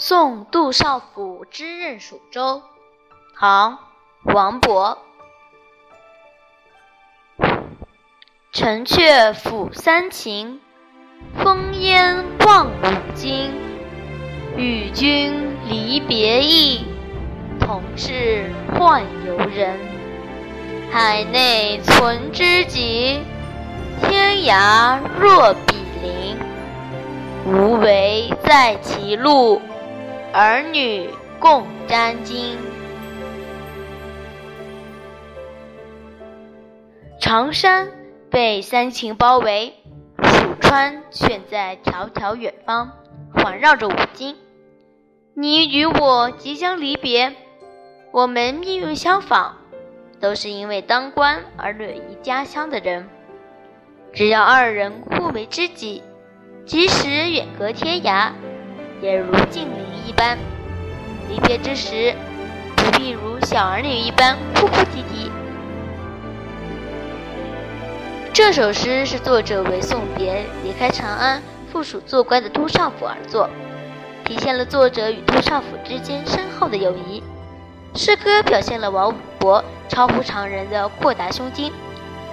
送杜少府之任蜀州，唐·王勃。城阙辅三秦，风烟望五津。与君离别意，同是宦游人。海内存知己，天涯若比邻。无为在歧路，儿女共沾巾。长山被三秦包围，蜀川却在迢迢远方，环绕着五津。你与我即将离别，我们命运相仿，都是因为当官而远离家乡的人。只要二人互为知己。即使远隔天涯，也如近邻一般。离别之时，不必如小儿女一般哭哭啼啼。这首诗是作者为送别离开长安赴蜀做官的杜少府而作，体现了作者与杜少府之间深厚的友谊。诗歌表现了王勃超乎常人的豁达胸襟，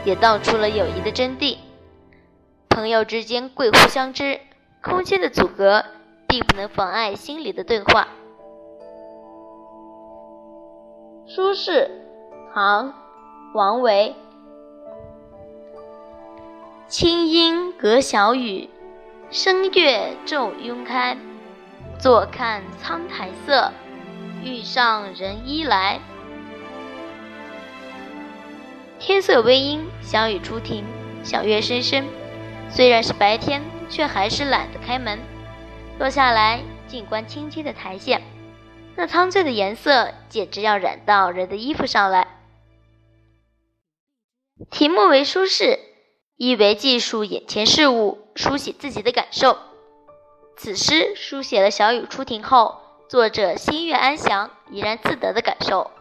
也道出了友谊的真谛。朋友之间贵乎相知，空间的阻隔并不能妨碍心里的对话。苏轼，唐·王维。清音隔小雨，声月骤晕开。坐看苍苔色，欲上人衣来。天色微阴，小雨初停，小月深深。虽然是白天，却还是懒得开门。落下来静观青青的苔藓，那苍翠的颜色简直要染到人的衣服上来。题目为舒适，意为记述眼前事物，书写自己的感受。此诗书写了小雨初停后，作者心悦安详、怡然自得的感受。